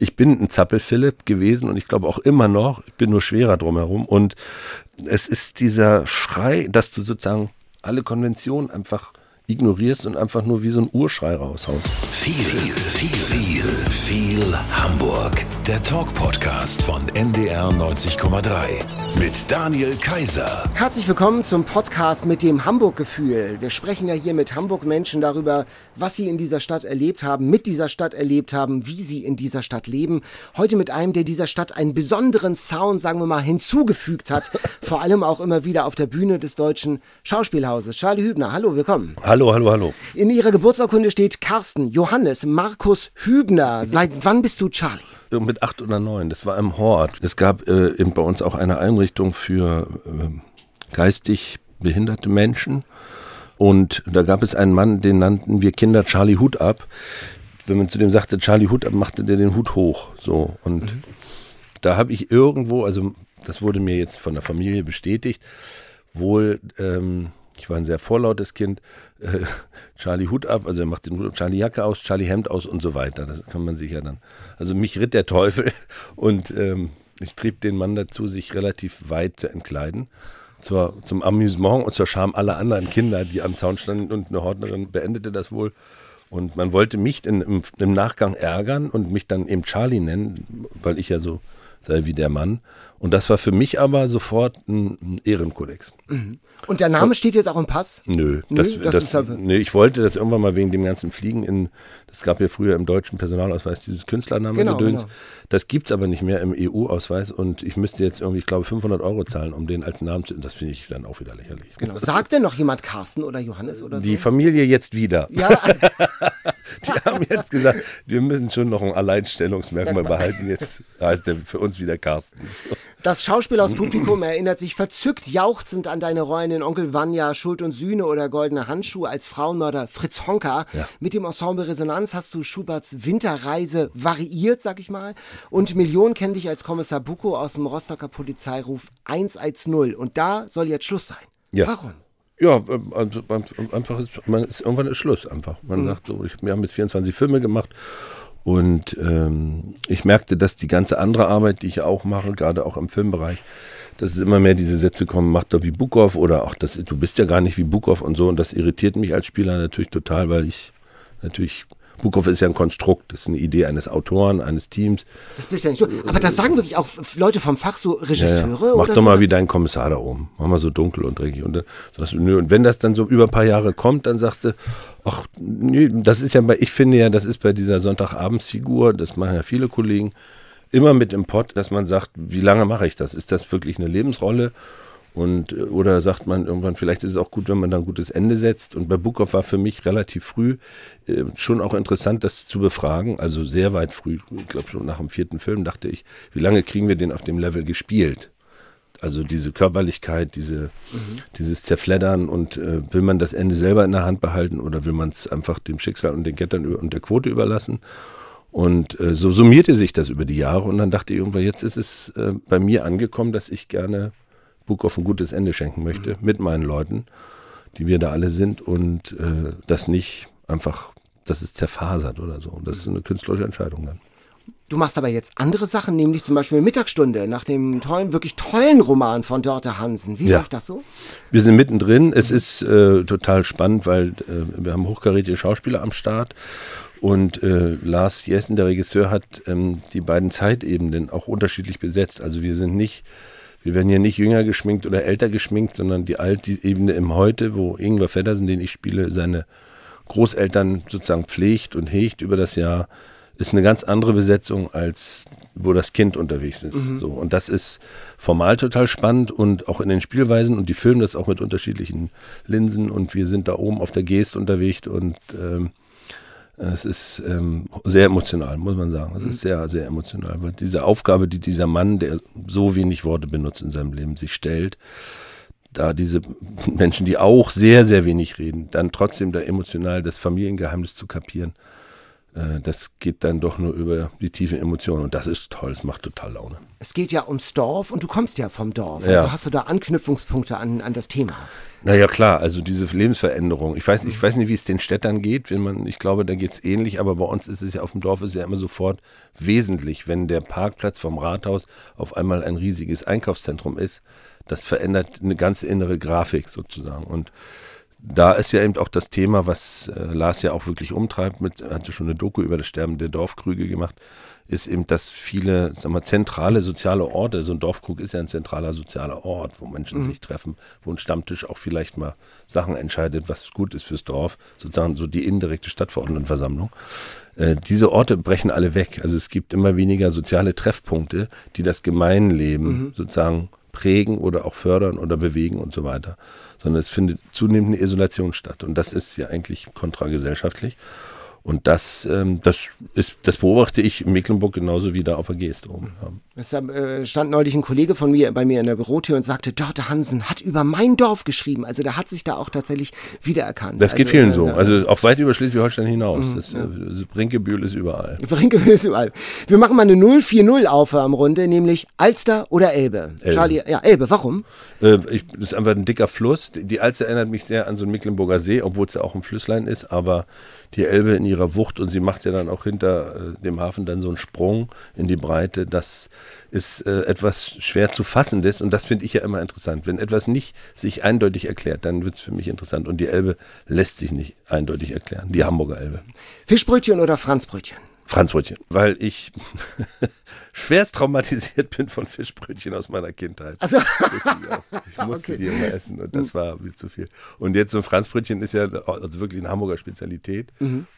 ich bin ein Zappel-Philipp gewesen und ich glaube auch immer noch, ich bin nur schwerer drumherum. Und es ist dieser Schrei, dass du sozusagen alle Konventionen einfach ignorierst und einfach nur wie so ein Urschrei raushaust. Viel, viel, viel, viel Hamburg. Der Talk-Podcast von NDR 90,3 mit Daniel Kaiser. Herzlich willkommen zum Podcast mit dem Hamburg-Gefühl. Wir sprechen ja hier mit Hamburg-Menschen darüber, was sie in dieser Stadt erlebt haben, mit dieser Stadt erlebt haben, wie sie in dieser Stadt leben. Heute mit einem, der dieser Stadt einen besonderen Sound, sagen wir mal, hinzugefügt hat. Vor allem auch immer wieder auf der Bühne des Deutschen Schauspielhauses. Charlie Hübner, hallo, willkommen. Hallo, hallo, hallo. In Ihrer Geburtsurkunde steht Carsten Johannes Markus Hübner. Seit wann bist du Charlie? Mit acht oder neun, das war im Hort. Es gab äh, eben bei uns auch eine Einrichtung für äh, geistig behinderte Menschen. Und da gab es einen Mann, den nannten wir Kinder Charlie Hut ab. Wenn man zu dem sagte, Charlie Hut ab, machte der den Hut hoch. So. Und mhm. da habe ich irgendwo, also das wurde mir jetzt von der Familie bestätigt, wohl, ähm, ich war ein sehr vorlautes Kind, Charlie Hut ab, also er macht den Hut ab, Charlie Jacke aus, Charlie Hemd aus und so weiter. Das kann man sich ja dann. Also mich ritt der Teufel und ähm, ich trieb den Mann dazu, sich relativ weit zu entkleiden zur, zum Amüsement und zur Scham aller anderen Kinder, die am Zaun standen und eine Hortnerin beendete das wohl. Und man wollte mich in, im, im Nachgang ärgern und mich dann eben Charlie nennen, weil ich ja so sei wie der Mann. Und das war für mich aber sofort ein, ein Ehrenkodex. Mhm. Und der Name steht jetzt auch im Pass? Nö, Nö das, das, das ist aber nee, ich wollte das irgendwann mal wegen dem ganzen Fliegen in, das gab ja früher im deutschen Personalausweis dieses Künstlername genau, Gedöns. Genau. Das gibt's aber nicht mehr im EU-Ausweis und ich müsste jetzt irgendwie, ich glaube, 500 Euro zahlen, um den als Namen zu, das finde ich dann auch wieder lächerlich. Genau. Sagt denn noch jemand Carsten oder Johannes oder so? Die Familie jetzt wieder. Ja. Die haben jetzt gesagt, wir müssen schon noch ein Alleinstellungsmerkmal behalten. Jetzt heißt er für uns wieder Carsten. So. Das Schauspielhauspublikum erinnert sich verzückt jauchzend an deine Rollen in Onkel Vanya, Schuld und Sühne oder Goldene Handschuhe als Frauenmörder Fritz Honka. Ja. Mit dem Ensemble Resonanz hast du Schuberts Winterreise variiert, sag ich mal. Und Millionen kennen dich als Kommissar Buko aus dem Rostocker Polizeiruf 110. Und da soll jetzt Schluss sein. Ja. Warum? Ja, also einfach ist, man ist, irgendwann ist Schluss einfach. Man mhm. sagt so, ich, wir haben jetzt 24 Filme gemacht und ähm, ich merkte, dass die ganze andere Arbeit, die ich auch mache, gerade auch im Filmbereich, dass es immer mehr diese Sätze kommen, mach doch wie Bukow oder auch das, du bist ja gar nicht wie Bukow und so. Und das irritiert mich als Spieler natürlich total, weil ich natürlich Bukow ist ja ein Konstrukt, das ist eine Idee eines Autoren, eines Teams. Das bist ja nicht so. Aber das sagen wirklich auch Leute vom Fach, so Regisseure? Ja, ja. Mach doch so? mal wie dein Kommissar da oben. Mach mal so dunkel und dreckig. Und, sagst nö. und wenn das dann so über ein paar Jahre kommt, dann sagst du, ach, nö, das ist ja bei, ich finde ja, das ist bei dieser Sonntagabendsfigur, das machen ja viele Kollegen, immer mit im Pott, dass man sagt, wie lange mache ich das? Ist das wirklich eine Lebensrolle? Und, äh, oder sagt man irgendwann, vielleicht ist es auch gut, wenn man da ein gutes Ende setzt. Und bei Bukov war für mich relativ früh äh, schon auch interessant, das zu befragen. Also sehr weit früh, ich glaube schon nach dem vierten Film dachte ich, wie lange kriegen wir den auf dem Level gespielt? Also diese Körperlichkeit, diese, mhm. dieses Zerfleddern und äh, will man das Ende selber in der Hand behalten oder will man es einfach dem Schicksal und den Gettern und der Quote überlassen? Und äh, so summierte sich das über die Jahre und dann dachte ich irgendwann, jetzt ist es äh, bei mir angekommen, dass ich gerne Bukow ein gutes Ende schenken möchte mit meinen Leuten, die wir da alle sind und äh, das nicht einfach, dass es zerfasert oder so. Das ist eine künstlerische Entscheidung dann. Du machst aber jetzt andere Sachen, nämlich zum Beispiel Mittagsstunde nach dem tollen, wirklich tollen Roman von Dörte Hansen. Wie ja. läuft das so? Wir sind mittendrin. Es ist äh, total spannend, weil äh, wir haben hochkarätige Schauspieler am Start und äh, Lars Jessen, der Regisseur, hat ähm, die beiden Zeitebenen auch unterschiedlich besetzt. Also wir sind nicht wir werden hier nicht jünger geschminkt oder älter geschminkt, sondern die alte Ebene im Heute, wo Ingwer Feddersen, den ich spiele, seine Großeltern sozusagen pflegt und hegt über das Jahr, ist eine ganz andere Besetzung, als wo das Kind unterwegs ist. Mhm. So, und das ist formal total spannend und auch in den Spielweisen und die filmen das auch mit unterschiedlichen Linsen und wir sind da oben auf der Geest unterwegs und ähm, es ist ähm, sehr emotional, muss man sagen. Es ist mhm. sehr, sehr emotional, weil diese Aufgabe, die dieser Mann, der so wenig Worte benutzt in seinem Leben, sich stellt, da diese Menschen, die auch sehr, sehr wenig reden, dann trotzdem da emotional das Familiengeheimnis zu kapieren, das geht dann doch nur über die tiefen Emotionen und das ist toll, es macht total Laune. Es geht ja ums Dorf und du kommst ja vom Dorf. Ja. Also hast du da Anknüpfungspunkte an, an das Thema? Naja, klar, also diese Lebensveränderung. Ich weiß, ich weiß nicht, wie es den Städtern geht, wenn man, ich glaube, da geht es ähnlich, aber bei uns ist es ja auf dem Dorf ist ja immer sofort wesentlich, wenn der Parkplatz vom Rathaus auf einmal ein riesiges Einkaufszentrum ist. Das verändert eine ganze innere Grafik sozusagen. Und da ist ja eben auch das Thema, was äh, Lars ja auch wirklich umtreibt, mit, er hatte schon eine Doku über das Sterben der Dorfkrüge gemacht, ist eben, dass viele, sag mal, zentrale soziale Orte, so ein Dorfkrug ist ja ein zentraler sozialer Ort, wo Menschen sich treffen, wo ein Stammtisch auch vielleicht mal Sachen entscheidet, was gut ist fürs Dorf, sozusagen so die indirekte Stadtverordnetenversammlung. Äh, diese Orte brechen alle weg. Also es gibt immer weniger soziale Treffpunkte, die das Gemeinleben sozusagen prägen oder auch fördern oder bewegen und so weiter. Sondern es findet zunehmend eine Isolation statt. Und das ist ja eigentlich kontragesellschaftlich. Und das, ähm, das ist, das beobachte ich in Mecklenburg genauso wie da auf der Geest oben. Ja. Deshalb äh, stand neulich ein Kollege von mir bei mir in der Bürotür und sagte, Dörte Hansen hat über mein Dorf geschrieben. Also der hat sich da auch tatsächlich wiedererkannt. Das geht also, vielen so. äh, Also auch weit über Schleswig-Holstein hinaus. Das, äh, das Brinkebühl ist überall. Brinke ist überall. Wir machen mal eine 040 auf am Runde, nämlich Alster oder Elbe. Elbe. Charlie, ja, Elbe, warum? Äh, ich, das ist einfach ein dicker Fluss. Die- Die Alster erinnert mich sehr an so einen Mecklenburger See, obwohl es ja auch ein Flüsslein ist, aber die Elbe in ihrer Wucht und sie macht ja dann auch hinter äh, dem Hafen dann so einen Sprung in die Breite, das ist äh, etwas schwer zu fassendes und das finde ich ja immer interessant. Wenn etwas nicht sich eindeutig erklärt, dann wird es für mich interessant und die Elbe lässt sich nicht eindeutig erklären, die Hamburger Elbe. Fischbrötchen oder Franzbrötchen? Franzbrötchen, weil ich schwerst traumatisiert bin von Fischbrötchen aus meiner Kindheit. Also, Ich musste Okay. die immer essen und das war mir zu viel. Und jetzt so ein Franzbrötchen ist ja also wirklich eine Hamburger Spezialität.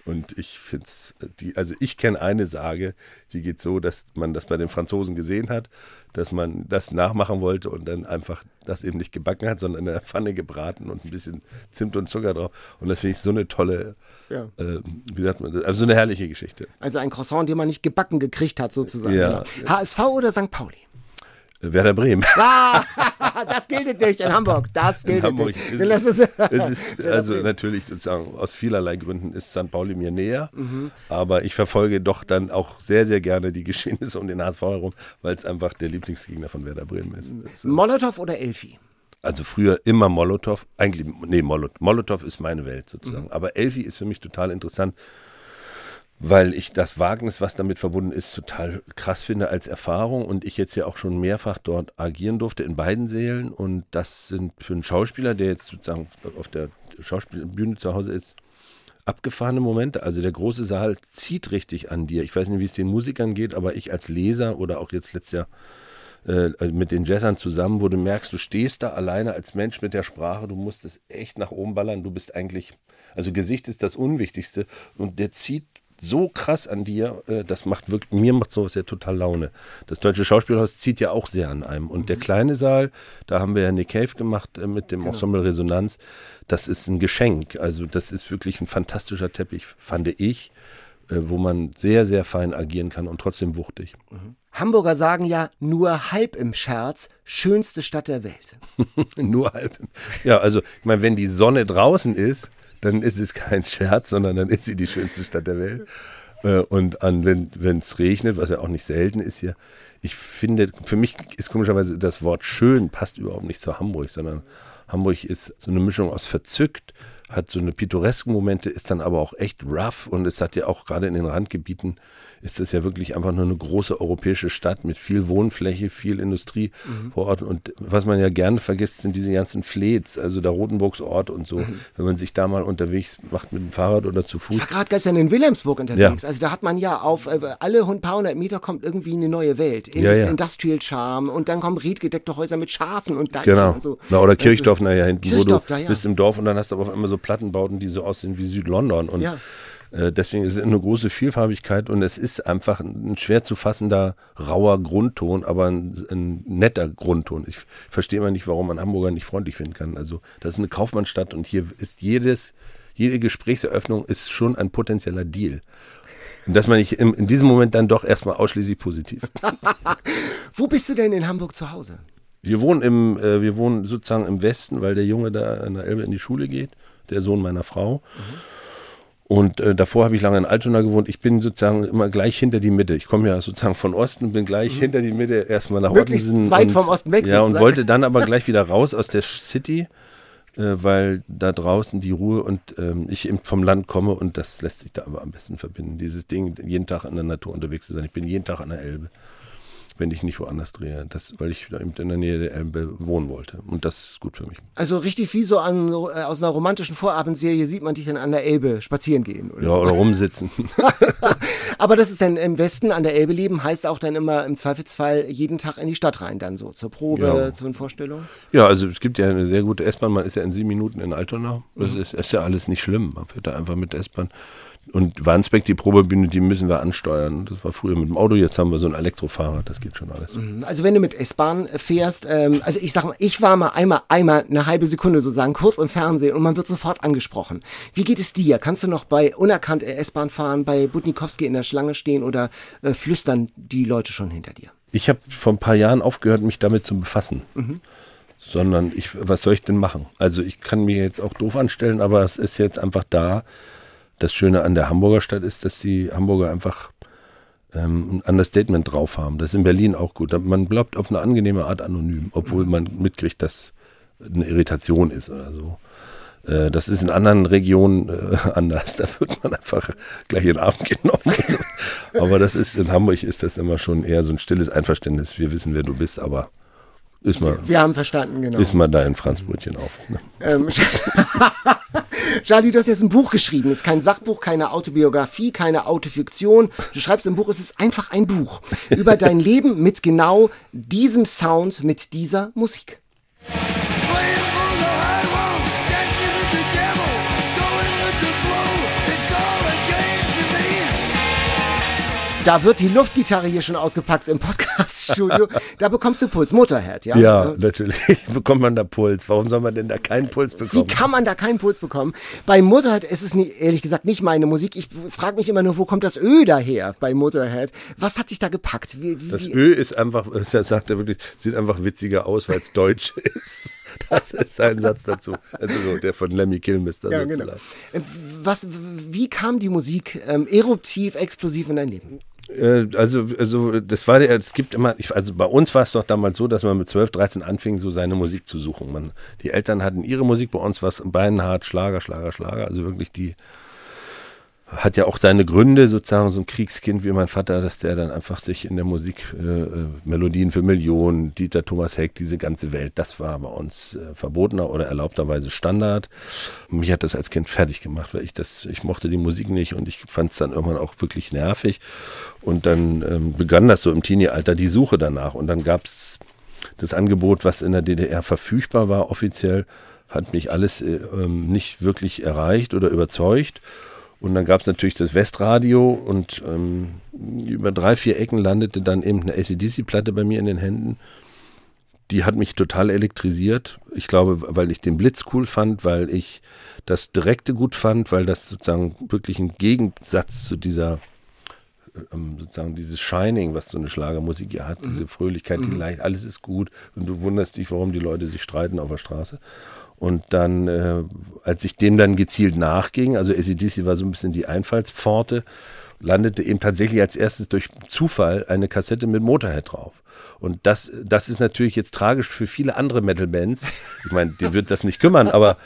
Und ich finde es, also ich kenne eine Sage, die geht so, dass man das bei den Franzosen gesehen hat, dass man das nachmachen wollte und dann einfach das eben nicht gebacken hat, sondern in der Pfanne gebraten und ein bisschen Zimt und Zucker drauf. Und das finde ich so eine tolle, Ja. äh, wie sagt man, das? also so eine herrliche Geschichte. also ein Croissant, den man nicht gebacken gekriegt hat, sozusagen. Ja. HSV oder St. Pauli? Werder Bremen. Ah, das gilt nicht in Hamburg. Das gilt In Hamburg nicht. ist es ist, also natürlich sozusagen aus vielerlei Gründen ist St. Pauli mir näher, aber ich verfolge doch dann auch sehr, sehr gerne die Geschehnisse um den HSV herum, weil es einfach der Lieblingsgegner von Werder Bremen ist. Das- Molotow oder Elfi? Also früher immer Molotow, eigentlich, nee, Molot, Molotow ist meine Welt sozusagen, aber Elfi ist für mich total interessant, weil ich das Wagnis, was damit verbunden ist, total krass finde als Erfahrung und ich jetzt ja auch schon mehrfach dort agieren durfte in beiden Sälen und das sind für einen Schauspieler, der jetzt sozusagen auf der Schauspielbühne zu Hause ist, abgefahrene Momente. Also der große Saal zieht richtig an dir. Ich weiß nicht, wie es den Musikern geht, aber ich als Leser oder auch jetzt letztes Jahr äh, mit den Jazzern zusammen, wo du merkst, du stehst da alleine als Mensch mit der Sprache, du musst es echt nach oben ballern, du bist eigentlich, also Gesicht ist das Unwichtigste und der zieht so krass an dir, äh, das macht wirklich, mir macht sowas ja total Laune. Das Deutsche Schauspielhaus zieht ja auch sehr an einem. Und der kleine Saal, da haben wir ja Nick Cave gemacht äh, mit dem Ensemble Resonanz, das ist ein Geschenk. Also das ist wirklich ein fantastischer Teppich, fand ich, äh, wo man sehr, sehr fein agieren kann und trotzdem wuchtig. Hamburger sagen ja nur halb im Scherz, schönste Stadt der Welt. Nur halb. Ja, also, ich meine, wenn die Sonne draußen ist, dann ist es kein Scherz, sondern dann ist sie die schönste Stadt der Welt. Äh, Und an, wenn es regnet, was ja auch nicht selten ist hier, ich finde, für mich ist komischerweise das Wort schön passt überhaupt nicht zu Hamburg, sondern Hamburg ist so eine Mischung aus verzückt, hat so eine pittoresken Momente, ist dann aber auch echt rough und es hat ja auch gerade in den Randgebieten ist das ja wirklich einfach nur eine große europäische Stadt mit viel Wohnfläche, viel Industrie vor Ort. Und was man ja gerne vergisst, sind diese ganzen Fleets, also der Rotenburgsort und so. Wenn man sich da mal unterwegs macht mit dem Fahrrad oder zu Fuß. Ich war gerade gestern in Wilhelmsburg unterwegs. Also da hat man ja auf äh, alle hund- paar hundert Meter kommt irgendwie eine neue Welt. Indus Ja, ja. Industrial Charm und dann kommen riedgedeckte Häuser mit Schafen und Deichen Genau. und so. Na, oder Das Kirchdorf ist- nachher hinten, wo du Kirchdorf da, ja. bist im Dorf und dann hast du aber auf einmal so Plattenbauten, die so aussehen wie Südlondon. Und Ja. Äh, deswegen ist es eine große Vielfarbigkeit und es ist einfach ein schwer zu fassender, rauer Grundton, aber ein, ein netter Grundton. Ich verstehe immer nicht, warum man Hamburger nicht freundlich finden kann. Also das ist eine Kaufmannsstadt und hier ist jedes, jede Gesprächseröffnung ist schon ein potenzieller Deal. Und dass man nicht in, in diesem Moment dann doch erstmal ausschließlich positiv. Wo bist du denn in Hamburg zu Hause? Wir wohnen im, äh, wir wohnen sozusagen im Westen, weil der Junge da an der Elbe in die Schule geht, der Sohn meiner Frau. Und äh, davor habe ich lange in Altona gewohnt. Ich bin sozusagen immer gleich hinter die Mitte. Ich komme ja sozusagen von Osten, bin gleich mhm. hinter die Mitte erstmal nach Möglichst Ottensen. weit und, vom Osten weg. Ja, und wollte dann aber gleich wieder raus aus der City, äh, weil da draußen die Ruhe und ähm, ich vom Land komme und das lässt sich da aber am besten verbinden. Dieses Ding, jeden Tag in der Natur unterwegs zu sein. Ich bin jeden Tag an der Elbe wenn ich nicht woanders drehe. Das, weil ich in der Nähe der Elbe wohnen wollte. Und das ist gut für mich. Also richtig wie so an, äh, aus einer romantischen Vorabendserie sieht man dich dann an der Elbe spazieren gehen. Oder ja, so. oder rumsitzen. Aber das ist dann im Westen an der Elbe leben, heißt auch dann immer im Zweifelsfall jeden Tag in die Stadt rein, dann so zur Probe, ja. zur Vorstellung? Ja, also es gibt ja eine sehr gute S-Bahn. Man ist ja in sieben Minuten in Altona. Das mhm. ist, ist ja alles nicht schlimm. Man fährt da einfach mit der S-Bahn und Wandsbeck, die Probebühne, die müssen wir ansteuern. Das war früher mit dem Auto, jetzt haben wir so ein Elektrofahrrad, das geht schon alles. Mhm. Also wenn du mit S-Bahn fährst, ähm, also ich sag mal, ich war mal einmal, einmal eine halbe Sekunde sozusagen kurz im Fernsehen und man wird sofort angesprochen. Wie geht es dir? Kannst du noch bei unerkannt S-Bahn fahren, bei Budnikowski in der Schlange stehen oder äh, flüstern die Leute schon hinter dir? Ich habe vor ein paar Jahren aufgehört, mich damit zu befassen. Mhm sondern ich, was soll ich denn machen? Also ich kann mir jetzt auch doof anstellen, aber es ist jetzt einfach da das Schöne an der Hamburger Stadt ist, dass die Hamburger einfach ähm, ein Understatement drauf haben. Das ist in Berlin auch gut. Man bleibt auf eine angenehme Art anonym, obwohl man mitkriegt, dass eine Irritation ist oder so. Äh, das ist in anderen Regionen äh, anders. Da wird man einfach gleich in den Arm genommen. So. Aber das ist in Hamburg ist das immer schon eher so ein stilles Einverständnis. Wir wissen, wer du bist, aber ist mal, wir haben verstanden, genau. Ist mal dein Franzbrötchen auf. Ne? Ähm, Charlie, du hast jetzt ein Buch geschrieben. Es ist kein Sachbuch, keine Autobiografie, keine Autofiktion. Du schreibst im Buch, es ist einfach ein Buch über dein Leben mit genau diesem Sound, mit dieser Musik. Da wird die Luftgitarre hier schon ausgepackt im Podcaststudio. da bekommst du Puls. Motorhead, ja? Ja, natürlich bekommt man da Puls. Warum soll man denn da keinen Puls bekommen? Wie kann man da keinen Puls bekommen? Bei Motorhead ist es nie, ehrlich gesagt nicht meine Musik. Ich frage mich immer nur, wo kommt das Ö daher bei Motorhead? Was hat dich da gepackt? Wie, wie, das Ö ist einfach, das sagt er wirklich, sieht einfach witziger aus, weil es deutsch ist. Das ist sein Satz dazu. Also so, der von Lemmy Kilmister. Ja, genau. Was, wie kam die Musik ähm, eruptiv, explosiv in dein Leben? Äh, also, also das war es gibt immer, ich, also bei uns war es doch damals so, dass man mit 12, 13 anfing, so seine Musik zu suchen. Man, die Eltern hatten ihre Musik, bei uns war es beinhart, Schlager, Schlager, Schlager, also wirklich die hat ja auch seine Gründe, sozusagen so ein Kriegskind wie mein Vater, dass der dann einfach sich in der Musik äh, äh, Melodien für Millionen, Dieter Thomas Heck, diese ganze Welt, das war bei uns äh, verbotener oder erlaubterweise Standard. Mich hat das als Kind fertig gemacht, weil ich das, ich mochte die Musik nicht und ich fand es dann irgendwann auch wirklich nervig. Und dann ähm, begann das so im Teenie-Alter die Suche danach und dann gab es das Angebot, was in der DDR verfügbar war, offiziell, hat mich alles äh, ähm, nicht wirklich erreicht oder überzeugt. Und dann gab es natürlich das Westradio und ähm, über drei, vier Ecken landete dann eben eine ACDC-Platte bei mir in den Händen. Die hat mich total elektrisiert. Ich glaube, weil ich den Blitz cool fand, weil ich das Direkte gut fand, weil das sozusagen wirklich ein Gegensatz zu dieser ähm, sozusagen dieses Shining, was so eine Schlagermusik ja hat, mhm. diese Fröhlichkeit, die mhm. leicht, alles ist gut und du wunderst dich, warum die Leute sich streiten auf der Straße. Und dann, äh, als ich dem dann gezielt nachging, also ACDC war so ein bisschen die Einfallspforte, landete eben tatsächlich als erstes durch Zufall eine Kassette mit Motorhead drauf. Und das, das ist natürlich jetzt tragisch für viele andere Metal-Bands. Ich meine, die wird das nicht kümmern, aber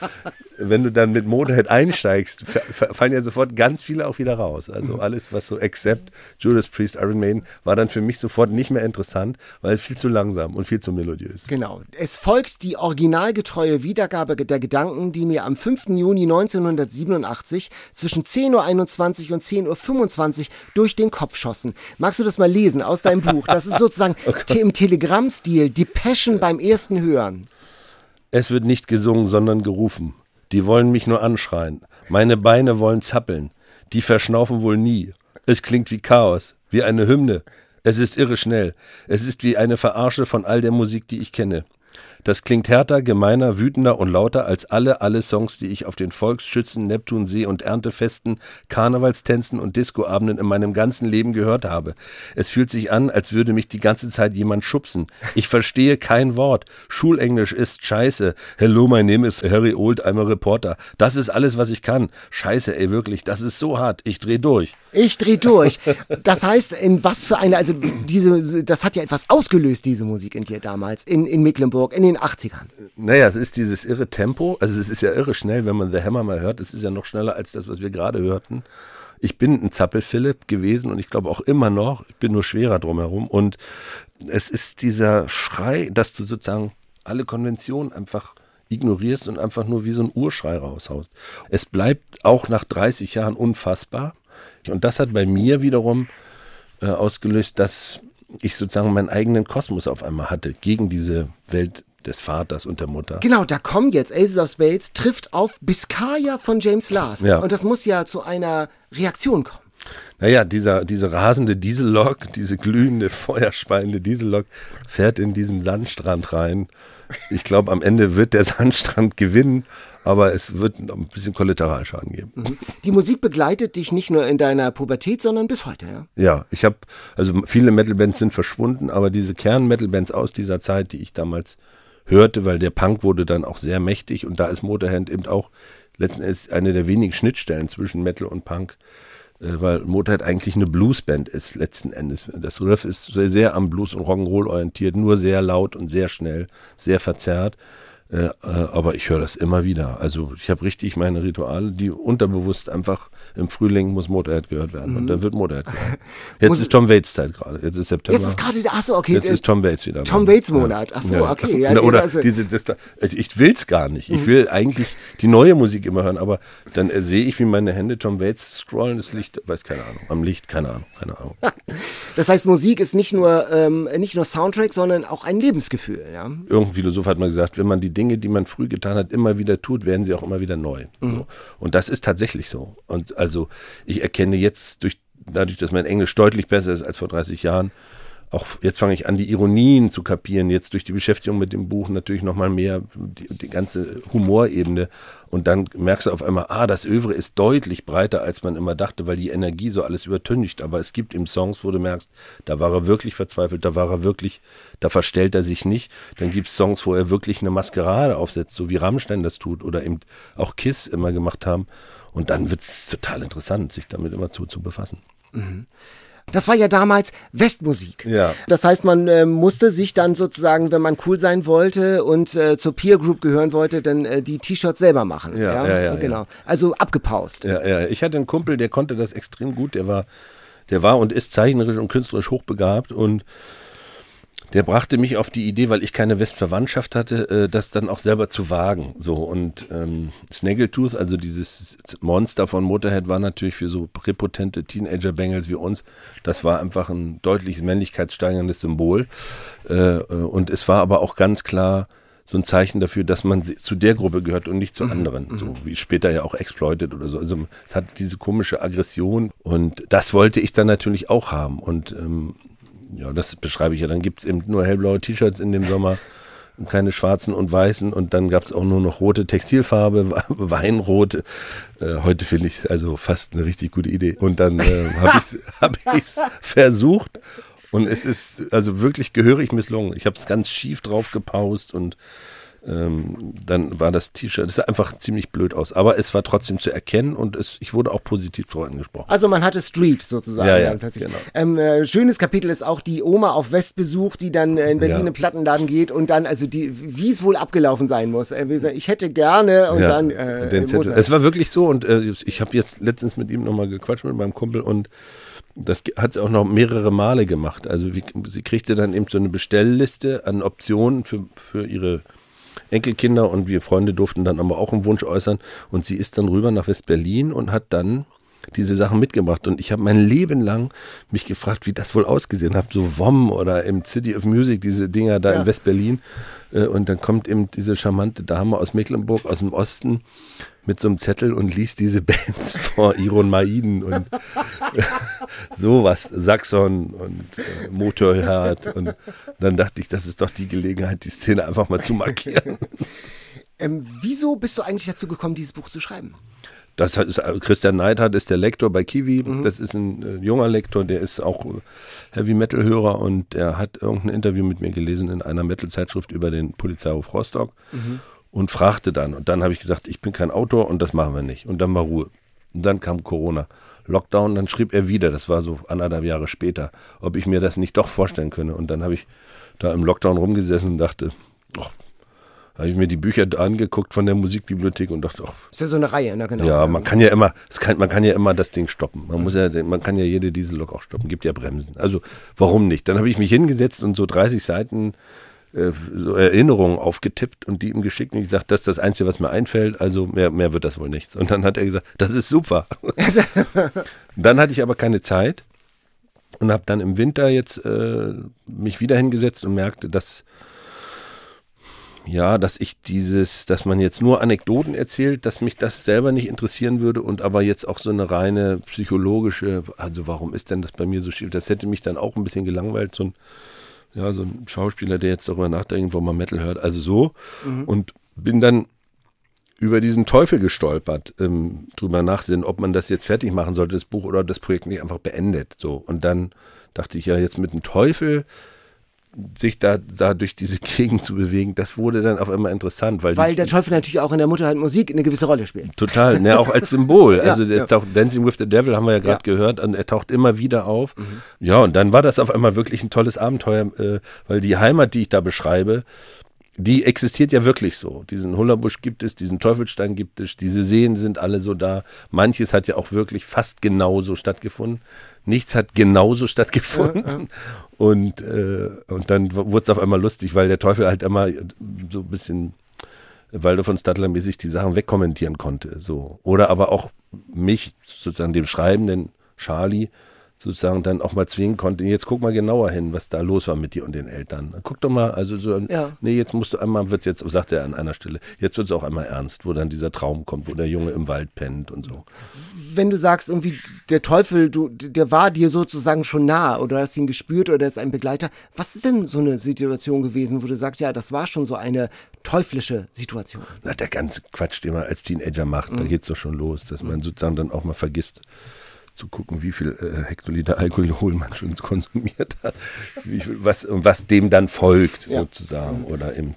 wenn du dann mit Motorhead einsteigst, fallen ja sofort ganz viele auch wieder raus. Also mhm. alles, was so Accept, Judas Priest, Iron Maiden, war dann für mich sofort nicht mehr interessant, weil viel zu langsam und viel zu melodiös. Genau. Es folgt die originalgetreue Wiedergabe der Gedanken, die mir am 5. Juni 1987 zwischen 10.21 Uhr und 10.25 Uhr durch den Kopf schossen. Magst du das mal lesen aus deinem Buch? Das ist sozusagen oh im Telegramm-Stil, die Passion beim ersten Hören. Es wird nicht gesungen, sondern gerufen. Die wollen mich nur anschreien. Meine Beine wollen zappeln. Die verschnaufen wohl nie. Es klingt wie Chaos, wie eine Hymne. Es ist irre schnell. Es ist wie eine Verarsche von all der Musik, die ich kenne. Das klingt härter, gemeiner, wütender und lauter als alle, alle Songs, die ich auf den Volksschützen, Neptunsee und Erntefesten, Karnevalstänzen und Discoabenden in meinem ganzen Leben gehört habe. Es fühlt sich an, als würde mich die ganze Zeit jemand schubsen. Ich verstehe kein Wort. Schulenglisch ist scheiße. Hello, my name is Harry Old, I'm a reporter. Das ist alles, was ich kann. Scheiße, ey, wirklich, das ist so hart. Ich dreh durch. Ich dreh durch. Das heißt, in was für eine, also diese, das hat ja etwas ausgelöst, diese Musik in dir damals, in, in Mecklenburg, in den 80ern. Naja, es ist dieses irre Tempo, also es ist ja irre schnell, wenn man The Hammer mal hört, es ist ja noch schneller als das, was wir gerade hörten. Ich bin ein Zappel-Philipp gewesen und ich glaube auch immer noch, ich bin nur schwerer drumherum und es ist dieser Schrei, dass du sozusagen alle Konventionen einfach ignorierst und einfach nur wie so ein Urschrei raushaust. Es bleibt auch nach 30 Jahren unfassbar und das hat bei mir wiederum äh, ausgelöst, dass ich sozusagen meinen eigenen Kosmos auf einmal hatte gegen diese Welt des Vaters und der Mutter. Genau, da kommen jetzt Aces of Spades, trifft auf Biscaya von James Last. Ja. Und das muss ja zu einer Reaktion kommen. Naja, dieser, diese rasende Diesellok, diese glühende, feuerspeiende Diesellok fährt in diesen Sandstrand rein. Ich glaube, am Ende wird der Sandstrand gewinnen, aber es wird noch ein bisschen Kollateralschaden geben. Mhm. Die Musik begleitet dich nicht nur in deiner Pubertät, sondern bis heute, ja? Ja, ich habe, also viele Metalbands sind verschwunden, aber diese Kern-Metalbands aus dieser Zeit, die ich damals hörte, weil der Punk wurde dann auch sehr mächtig und da ist Motorhead eben auch letzten Endes eine der wenigen Schnittstellen zwischen Metal und Punk, äh, weil Motorhead eigentlich eine Bluesband ist letzten Endes. Das Riff ist sehr, sehr am Blues und Rock'n'Roll orientiert, nur sehr laut und sehr schnell, sehr verzerrt. Äh, äh, aber ich höre das immer wieder. Also ich habe richtig meine Rituale, die unterbewusst einfach im Frühling muss Motorhead gehört werden Mhm. und dann wird Motorhead gehört. Jetzt ist Tom Waits Zeit gerade. Jetzt ist September. Jetzt ist gerade, achso, okay. Jetzt äh, ist Tom Waits wieder. Tom. Waits Monat. Ach so, okay, ja, Oder, also- Mhm. diese, das, da- also ich will's gar nicht. Ich will eigentlich die neue Musik immer hören, aber dann äh, sehe ich, wie meine Hände Tom Waits scrollen. Das Licht, weiß keine Ahnung. Am Licht, keine Ahnung, keine Ahnung. Das heißt, Musik ist nicht nur, ähm, nicht nur Soundtrack, sondern auch ein Lebensgefühl, ja? Irgendein Philosoph hat mal gesagt, wenn man die Dinge, die man früh getan hat, immer wieder tut, werden sie auch immer wieder neu. So. Und das ist tatsächlich so. Und also ich erkenne jetzt durch, dadurch, dass mein Englisch deutlich besser ist als vor 30 Jahren, auch jetzt fange ich an, die Ironien zu kapieren, jetzt durch die Beschäftigung mit dem Buch natürlich nochmal mehr die, die ganze Humorebene. Und dann merkst du auf einmal, ah, das Övre ist deutlich breiter, als man immer dachte, weil die Energie so alles übertüncht. Aber es gibt eben Songs, wo du merkst, da war er wirklich verzweifelt, da war er wirklich, da verstellt er sich nicht. Dann gibt es Songs, wo er wirklich eine Maskerade aufsetzt, so wie Rammstein das tut oder eben auch Kiss immer gemacht haben. Und dann wird es total interessant, sich damit immer zu, zu befassen. Das war ja damals Westmusik. Ja. Das heißt, man äh, musste sich dann sozusagen, wenn man cool sein wollte und äh, zur Peer Group gehören wollte, dann äh, die T-Shirts selber machen. Ja, ja, ja, Genau. ja. Also abgepaust. Ja, ja. Ich hatte einen Kumpel, der konnte das extrem gut. Der war, der war und ist zeichnerisch und künstlerisch hochbegabt und der brachte mich auf die Idee, weil ich keine Westverwandtschaft hatte, äh, das dann auch selber zu wagen. So und ähm, Snaggletooth, also dieses Monster von Motorhead, war natürlich für so präpotente Teenager-Bengels wie uns, das war einfach ein deutliches männlichkeitssteigerndes Symbol. Äh, äh, und es war aber auch ganz klar so ein Zeichen dafür, dass man zu der Gruppe gehört und nicht zu anderen. So wie später ja auch Exploited oder so. Also es hat diese komische Aggression und das wollte ich dann natürlich auch haben. Und ähm, ja, das beschreibe ich ja. Dann gibt es eben nur hellblaue T-Shirts in dem Sommer, und keine schwarzen und weißen und dann gab es auch nur noch rote Textilfarbe, Weinrot. Äh, heute finde ich es also fast eine richtig gute Idee. Und dann äh, habe ich es hab ich's versucht und es ist also wirklich gehörig misslungen. Ich habe es ganz schief drauf gepaust und ähm, dann war das T-Shirt, es sah einfach ziemlich blöd aus. Aber es war trotzdem zu erkennen und es, ich wurde auch positiv zu Freunden gesprochen. Also man hatte Street sozusagen. Ja, ja, genau. ähm, äh, schönes Kapitel ist auch die Oma auf Westbesuch, die dann äh, in Berlin Ja. in den Plattenladen geht und dann, also die, wie es wohl abgelaufen sein muss. Äh, ich hätte gerne und Ja, dann äh. Es war wirklich so und äh, ich habe jetzt letztens mit ihm nochmal gequatscht mit meinem Kumpel und das hat sie auch noch mehrere Male gemacht. Also wie, sie kriegte dann eben so eine Bestellliste an Optionen für, für ihre Enkelkinder und wir Freunde durften dann aber auch einen Wunsch äußern und sie ist dann rüber nach West-Berlin und hat dann diese Sachen mitgebracht. Und ich habe mein Leben lang mich gefragt, wie das wohl ausgesehen hat. So WOM oder im City of Music, diese Dinger da ja. in West-Berlin. Äh, und dann kommt eben diese charmante Dame aus Mecklenburg, aus dem Osten, mit so einem Zettel und liest diese Bands vor, Iron Maiden und sowas, Saxon und äh, Motorherd. Und dann dachte ich, das ist doch die Gelegenheit, die Szene einfach mal zu markieren. ähm, wieso bist du eigentlich dazu gekommen, dieses Buch zu schreiben? Das ist, Christian Neidhardt ist der Lektor bei Kiwi. Mhm. Das ist ein äh, junger Lektor, der ist auch Heavy Metal Hörer und der hat irgendein Interview mit mir gelesen in einer Metal Zeitschrift über den Polizeihof Rostock. Mhm und fragte dann. Und dann habe ich gesagt, ich bin kein Autor und das machen wir nicht. Und dann war Ruhe. Und dann kam Corona. Lockdown, dann schrieb er wieder, das war so anderthalb Jahre später, ob ich mir das nicht doch vorstellen könne. Und dann habe ich da im Lockdown rumgesessen und dachte, oh, habe ich mir die Bücher angeguckt von der Musikbibliothek und dachte, ach. Ist ja so eine Reihe, ne? Genau. Ja, man kann ja immer, kann, man kann ja immer das Ding stoppen. Man muss ja, man kann ja jede Diesellok auch stoppen, gibt ja Bremsen. Also warum nicht? Dann habe ich mich hingesetzt und so 30 Seiten äh, so Erinnerungen aufgetippt und die ihm geschickt und ich gesagt, das ist das Einzige, was mir einfällt, also mehr, mehr wird das wohl nichts. Und dann hat er gesagt, das ist super. dann hatte ich aber keine Zeit und habe dann im Winter jetzt äh, mich wieder hingesetzt und merkte, dass ja, dass ich dieses, dass man jetzt nur Anekdoten erzählt, dass mich das selber nicht interessieren würde und aber jetzt auch so eine reine psychologische, also warum ist denn das bei mir so schief? Das hätte mich dann auch ein bisschen gelangweilt, so ein ja, so ein Schauspieler, der jetzt darüber nachdenkt, wo man Metal hört, also so. Mhm. Und bin dann über diesen Teufel gestolpert, ähm, drüber nachsehen, ob man das jetzt fertig machen sollte, das Buch, oder das Projekt nicht einfach beendet. So. Und dann dachte ich ja, jetzt mit dem Teufel sich da, da durch diese Gegend zu bewegen, das wurde dann auf einmal interessant. Weil, weil der Teufel natürlich auch in der Mutter halt Musik eine gewisse Rolle spielt. Total, ne, auch als Symbol. also ja, ja. Taucht, Dancing with the Devil haben wir ja gerade ja. gehört, und er taucht immer wieder auf. Mhm. Ja, und dann war das auf einmal wirklich ein tolles Abenteuer, äh, weil die Heimat, die ich da beschreibe, die existiert ja wirklich so. Diesen Hullerbusch gibt es, diesen Teufelstein gibt es, diese Seen sind alle so da. Manches hat ja auch wirklich fast genauso stattgefunden. Nichts hat genauso stattgefunden. Ja, ja. Und, äh, und dann wurde es auf einmal lustig, weil der Teufel halt immer so ein bisschen Waldo von Stadler mäßig die Sachen wegkommentieren konnte. So. Oder aber auch mich, sozusagen dem Schreibenden Charlie, sozusagen dann auch mal zwingen konnte, jetzt guck mal genauer hin, was da los war mit dir und den Eltern. Guck doch mal, also so, ja. nee, jetzt musst du einmal, wird's jetzt, sagt er an einer Stelle, jetzt wird es auch einmal ernst, wo dann dieser Traum kommt, wo der Junge im Wald pennt und so. Wenn du sagst, irgendwie der Teufel, du, der war dir sozusagen schon nah oder hast ihn gespürt oder ist ein Begleiter, was ist denn so eine Situation gewesen, wo du sagst, ja, das war schon so eine teuflische Situation? Na, der ganze Quatsch, den man als Teenager macht, mhm. da geht's doch schon los, dass man sozusagen dann auch mal vergisst, zu gucken, wie viel äh, Hektoliter Alkohol man schon konsumiert hat, wie, was, was dem dann folgt ja. sozusagen oder eben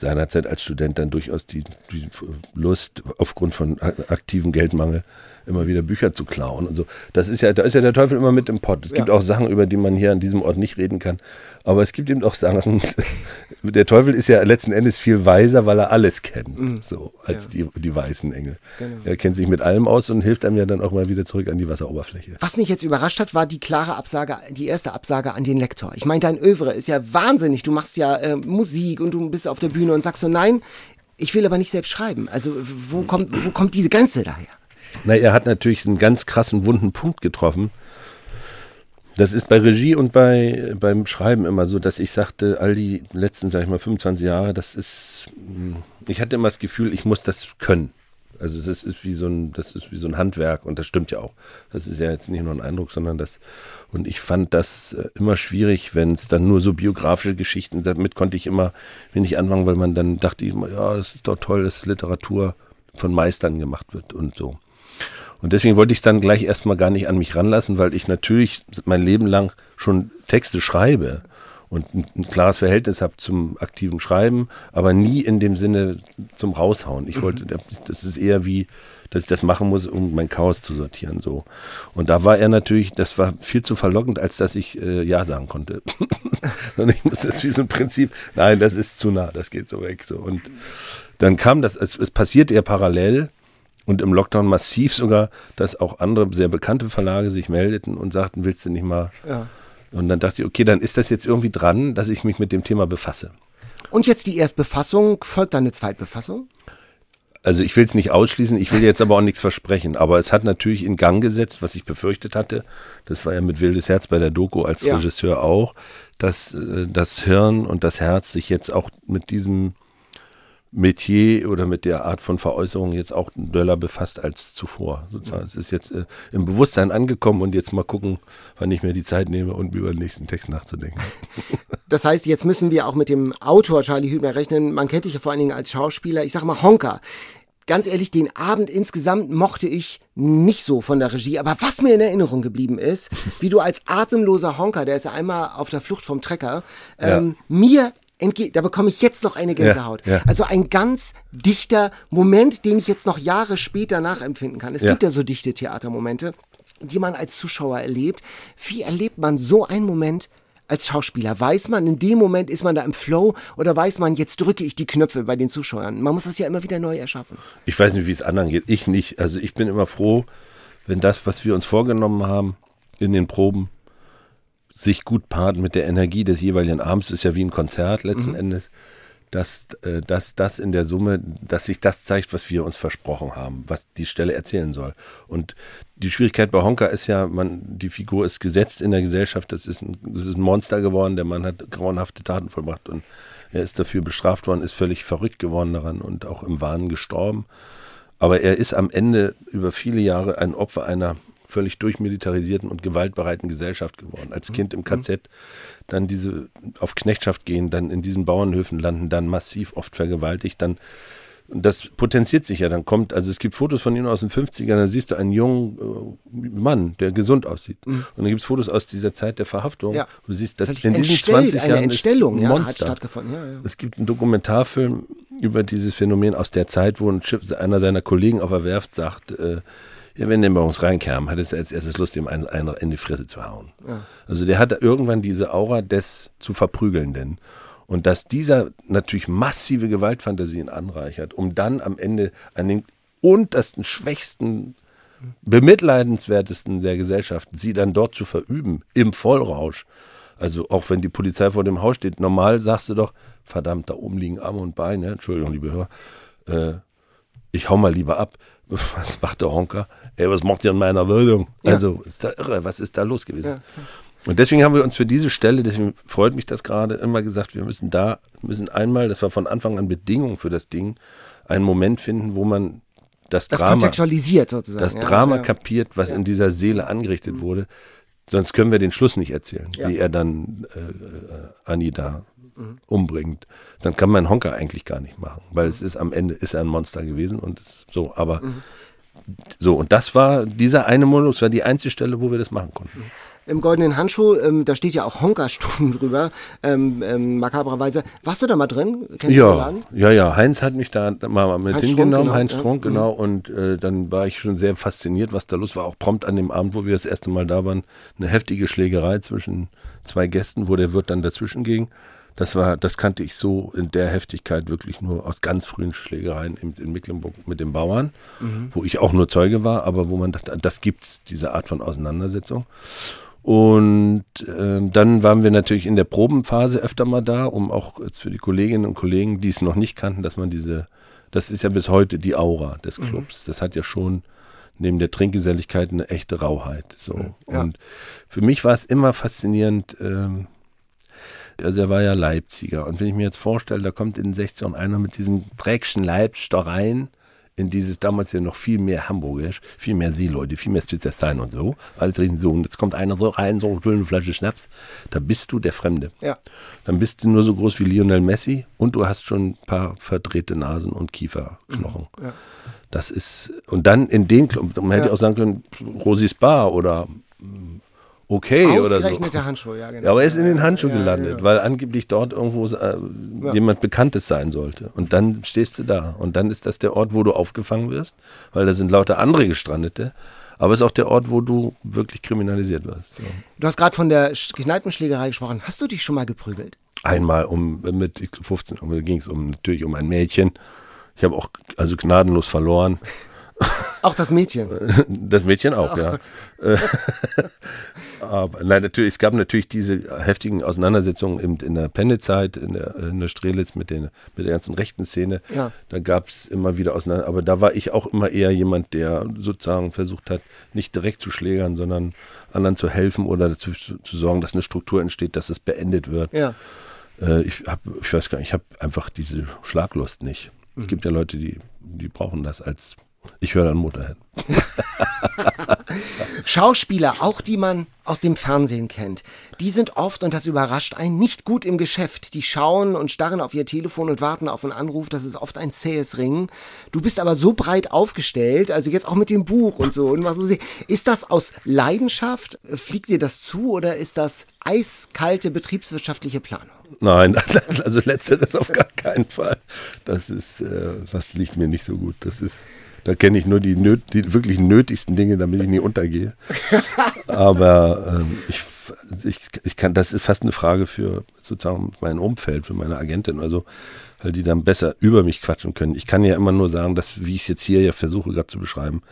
seinerzeit als Student dann durchaus die, die Lust aufgrund von aktivem Geldmangel immer wieder Bücher zu klauen und so. Das ist ja, da ist ja der Teufel immer mit im Pott. Es ja. gibt auch Sachen, über die man hier an diesem Ort nicht reden kann. Aber es gibt eben auch Sachen, der Teufel ist ja letzten Endes viel weiser, weil er alles kennt, mhm. so, als ja. die, die weißen Engel. Genau. Er kennt sich mit allem aus und hilft einem ja dann auch mal wieder zurück an die Wasseroberfläche. Was mich jetzt überrascht hat, war die klare Absage, die erste Absage an den Lektor. Ich meine, dein Övre ist ja wahnsinnig. Du machst ja äh, Musik und du bist auf der Bühne und sagst so, nein, ich will aber nicht selbst schreiben. Also wo kommt, wo kommt diese Grenze daher? Na, er hat natürlich einen ganz krassen wunden Punkt getroffen. Das ist bei Regie und bei, beim Schreiben immer so, dass ich sagte, all die letzten, sag ich mal, 25 Jahre, das ist, hm, ich hatte immer das Gefühl, ich muss das können. Also das ist wie so ein, das ist wie so ein Handwerk und das stimmt ja auch. Das ist ja jetzt nicht nur ein Eindruck, sondern das, und ich fand das äh, immer schwierig, wenn es dann nur so biografische Geschichten, damit konnte ich immer wenig anfangen, weil man dann dachte immer, ja, das ist doch toll, dass Literatur von Meistern gemacht wird und so. Und deswegen wollte ich es dann gleich erstmal gar nicht an mich ranlassen, weil ich natürlich mein Leben lang schon Texte schreibe und ein, ein klares Verhältnis habe zum aktiven Schreiben, aber nie in dem Sinne zum Raushauen. Ich wollte, mhm. das ist eher wie, dass ich das machen muss, um mein Chaos zu sortieren. So. Und da war er natürlich, das war viel zu verlockend, als dass ich äh, Ja sagen konnte. und ich muss das wie so ein Prinzip, nein, das ist zu nah, das geht so weg. So. Und dann kam das, es, es passiert eher parallel und im Lockdown massiv sogar, dass auch andere sehr bekannte Verlage sich meldeten und sagten, willst du nicht mal? Ja. Und dann dachte ich, okay, dann ist das jetzt irgendwie dran, dass ich mich mit dem Thema befasse. Und jetzt die Erstbefassung, folgt dann eine Zweitbefassung? Also ich will es nicht ausschließen, ich will jetzt aber auch nichts versprechen. Aber es hat natürlich in Gang gesetzt, was ich befürchtet hatte. Das war ja mit Wildes Herz bei der Doku als ja. Regisseur auch, dass äh, das Hirn und das Herz sich jetzt auch mit diesem Metier oder mit der Art von Veräußerung jetzt auch Döller befasst als zuvor. Sozusagen. Es ist jetzt äh, im Bewusstsein angekommen und jetzt mal gucken, wann ich mir die Zeit nehme, um über den nächsten Text nachzudenken. Das heißt, jetzt müssen wir auch mit dem Autor Charlie Hübner rechnen. Man kennt dich ja vor allen Dingen als Schauspieler. Ich sag mal Honker. Ganz ehrlich, den Abend insgesamt mochte ich nicht so von der Regie. Aber was mir in Erinnerung geblieben ist, wie du als atemloser Honker, der ist ja einmal auf der Flucht vom Trecker, ähm, ja. mir entgeht, da bekomme ich jetzt noch eine Gänsehaut. Ja, ja. Also ein ganz dichter Moment, den ich jetzt noch Jahre später nachempfinden kann. Es ja. gibt ja so dichte Theatermomente, die man als Zuschauer erlebt. Wie erlebt man so einen Moment als Schauspieler? Weiß man, in dem Moment ist man da im Flow oder weiß man, jetzt drücke ich die Knöpfe bei den Zuschauern? Man muss das ja immer wieder neu erschaffen. Ich weiß nicht, wie es anderen geht. Ich nicht. Also ich bin immer froh, wenn das, was wir uns vorgenommen haben in den Proben, sich gut paart mit der Energie des jeweiligen Abends, ist ja wie ein Konzert letzten mhm. Endes, dass, äh, dass das in der Summe, dass sich das zeigt, was wir uns versprochen haben, was die Stelle erzählen soll. Und die Schwierigkeit bei Honka ist ja, man, die Figur ist gesetzt in der Gesellschaft, das ist ein, das ist ein Monster geworden, der Mann hat grauenhafte Taten vollbracht und er ist dafür bestraft worden, ist völlig verrückt geworden daran und auch im Wahn gestorben. Aber er ist am Ende über viele Jahre ein Opfer einer völlig durchmilitarisierten und gewaltbereiten Gesellschaft geworden. Als Kind im KZ dann diese auf Knechtschaft gehen, dann in diesen Bauernhöfen landen, dann massiv oft vergewaltigt, dann das potenziert sich ja, dann kommt, also es gibt Fotos von ihm aus den 50ern, da siehst du einen jungen äh, Mann, der gesund aussieht. Mhm. Und dann gibt es Fotos aus dieser Zeit der Verhaftung. Ja. Du siehst, dass in diesen 20 Jahren eine Entstellung ein Monster. Ja, hat stattgefunden. Ja, ja. Es gibt einen Dokumentarfilm über dieses Phänomen aus der Zeit, wo ein Schiff, einer seiner Kollegen auf der Werft sagt, äh, ja, wenn der morgens reinkam, hat es als erstes Lust, ihm einen, einen in die Fresse zu hauen. Ja. Also der hatte irgendwann diese Aura des zu verprügelnden. Und dass dieser natürlich massive Gewaltfantasien anreichert, um dann am Ende an den untersten, schwächsten, bemitleidenswertesten der Gesellschaft, sie dann dort zu verüben, im Vollrausch. Also auch wenn die Polizei vor dem Haus steht, normal sagst du doch, verdammt, da oben liegen Arme und Beine, Entschuldigung, liebe Hörer, äh, ich hau mal lieber ab. Was macht der Honker? ey, was macht ihr in meiner Wohnung? Ja. Also, ist da irre, was ist da los gewesen? Ja. Und deswegen haben wir uns für diese Stelle, deswegen freut mich das gerade, immer gesagt, wir müssen da, müssen einmal, das war von Anfang an Bedingung für das Ding, einen Moment finden, wo man das, das Drama, kontextualisiert sozusagen. Das Drama ja. kapiert, was in dieser Seele angerichtet wurde. Sonst können wir den Schluss nicht erzählen, wie er dann äh, äh, Annie da mhm. umbringt. Dann kann man Honker eigentlich gar nicht machen, weil es ist am Ende ist er ein Monster gewesen und so. Aber mhm. So, und das war, dieser eine Monolog, das war die einzige Stelle, wo wir das machen konnten. Im Goldenen Handschuh, ähm, da steht ja auch Honkerstuben drüber, ähm, ähm, makabrerweise. Warst du da mal drin? Kennst ja, ja, ja. Heinz hat mich da mal mit Heinz hingenommen, genau, Heinz Strunk, ja. genau. Und äh, dann war ich schon sehr fasziniert, was da los war. Auch prompt an dem Abend, wo wir das erste Mal da waren, eine heftige Schlägerei zwischen zwei Gästen, wo der Wirt dann dazwischen ging. Das war, das kannte ich so in der Heftigkeit wirklich nur aus ganz frühen Schlägereien in, in Mecklenburg mit den Bauern, mhm. wo ich auch nur Zeuge war, aber wo man dachte, das gibt's, diese Art von Auseinandersetzung. Und äh, dann waren wir natürlich in der Probenphase öfter mal da, um auch jetzt für die Kolleginnen und Kollegen, die es noch nicht kannten, dass man diese, das ist ja bis heute die Aura des mhm. Clubs. Mhm. Das hat ja schon neben der Trinkgeselligkeit eine echte Rauheit. So. Ja. Und für mich war es immer faszinierend, ähm, also er war ja Leipziger. Und wenn ich mir jetzt vorstelle, da kommt in den 60ern einer mit diesem Dreckschen Leipzig da rein, in dieses damals ja noch viel mehr Hamburgisch, viel mehr Seeleute, viel mehr Spezialisteien und so. Alles reden so. Und jetzt kommt einer so rein, so eine Flasche Schnaps. Da bist du der Fremde. Ja. Dann bist du nur so groß wie Lionel Messi und du hast schon ein paar verdrehte Nasen und Kieferknochen. Mhm. Ja. Das ist, und dann in den Club, man hätte ja. auch sagen können, Rosis Bar oder okay oder so. der Handschuh, ja, genau. Ja, aber er ist in den Handschuh ja, gelandet, ja, weil angeblich dort irgendwo äh, jemand Bekanntes sein sollte. Und dann stehst du da. Und dann ist das der Ort, wo du aufgefangen wirst, weil da sind lauter andere Gestrandete. Aber es ist auch der Ort, wo du wirklich kriminalisiert wirst. So. Du hast gerade von der Kneipenschlägerei gesprochen. Hast du dich schon mal geprügelt? Einmal um mit 15, ging es um natürlich um ein Mädchen. Ich habe auch also gnadenlos verloren. Auch das Mädchen. Das Mädchen auch, ja. Aber nein, natürlich, es gab natürlich diese heftigen Auseinandersetzungen in, in der Pennezeit, in der, in der Strelitz mit, den, mit der ganzen rechten Szene. Ja. Da gab es immer wieder Auseinander. Aber da war ich auch immer eher jemand, der sozusagen versucht hat, nicht direkt zu schlägern, sondern anderen zu helfen oder dazu zu, zu sorgen, dass eine Struktur entsteht, dass es beendet wird. Ja. Äh, ich habe, ich weiß gar nicht, ich habe einfach diese Schlaglust nicht. Mhm. Es gibt ja Leute, die, die brauchen das als. Ich höre dann Motorhead. Schauspieler, auch die man aus dem Fernsehen kennt, die sind oft, und das überrascht einen, nicht gut im Geschäft. Die schauen und starren auf ihr Telefon und warten auf einen Anruf. Das ist oft ein zähes Ringen. Du bist aber so breit aufgestellt, also jetzt auch mit dem Buch und so. Und was muss ich, ist das aus Leidenschaft? Fliegt dir das zu oder ist das eiskalte betriebswirtschaftliche Planung? Nein, also letzteres auf gar keinen Fall. Das ist, äh, das liegt mir nicht so gut. Das ist, da kenne ich nur die, nöt, die wirklich nötigsten Dinge, damit ich nie untergehe. Aber ähm, ich, ich, ich kann, das ist fast eine Frage für sozusagen mein Umfeld, für meine Agentin, also weil die dann besser über mich quatschen können. Ich kann ja immer nur sagen, dass, wie ich es jetzt hier ja versuche gerade zu beschreiben,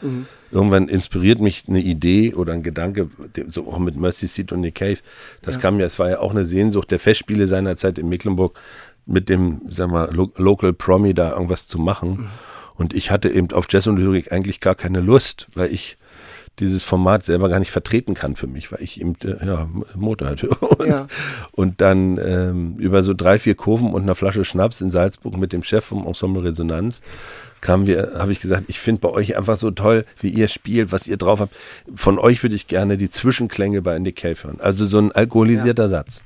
irgendwann inspiriert mich eine Idee oder ein Gedanke, so auch mit Mercy Seat und Nick Cave. Das kam ja, es war ja auch eine Sehnsucht der Festspiele seinerzeit in Mecklenburg mit dem, sagen wir, Lo Local Promi da irgendwas zu machen. Und ich hatte eben auf Jazz und Lyrik eigentlich gar keine Lust, weil ich dieses Format selber gar nicht vertreten kann für mich, weil ich eben äh, ja, Motorrad höre. Und, Ja. und dann ähm, über so drei, vier Kurven und einer Flasche Schnaps in Salzburg mit dem Chef vom Ensemble Resonanz kamen wir, habe ich gesagt, ich finde bei euch einfach so toll, wie ihr spielt, was ihr drauf habt. Von euch würde ich gerne die Zwischenklänge bei Nick Cave hören. Also so ein alkoholisierter Satz.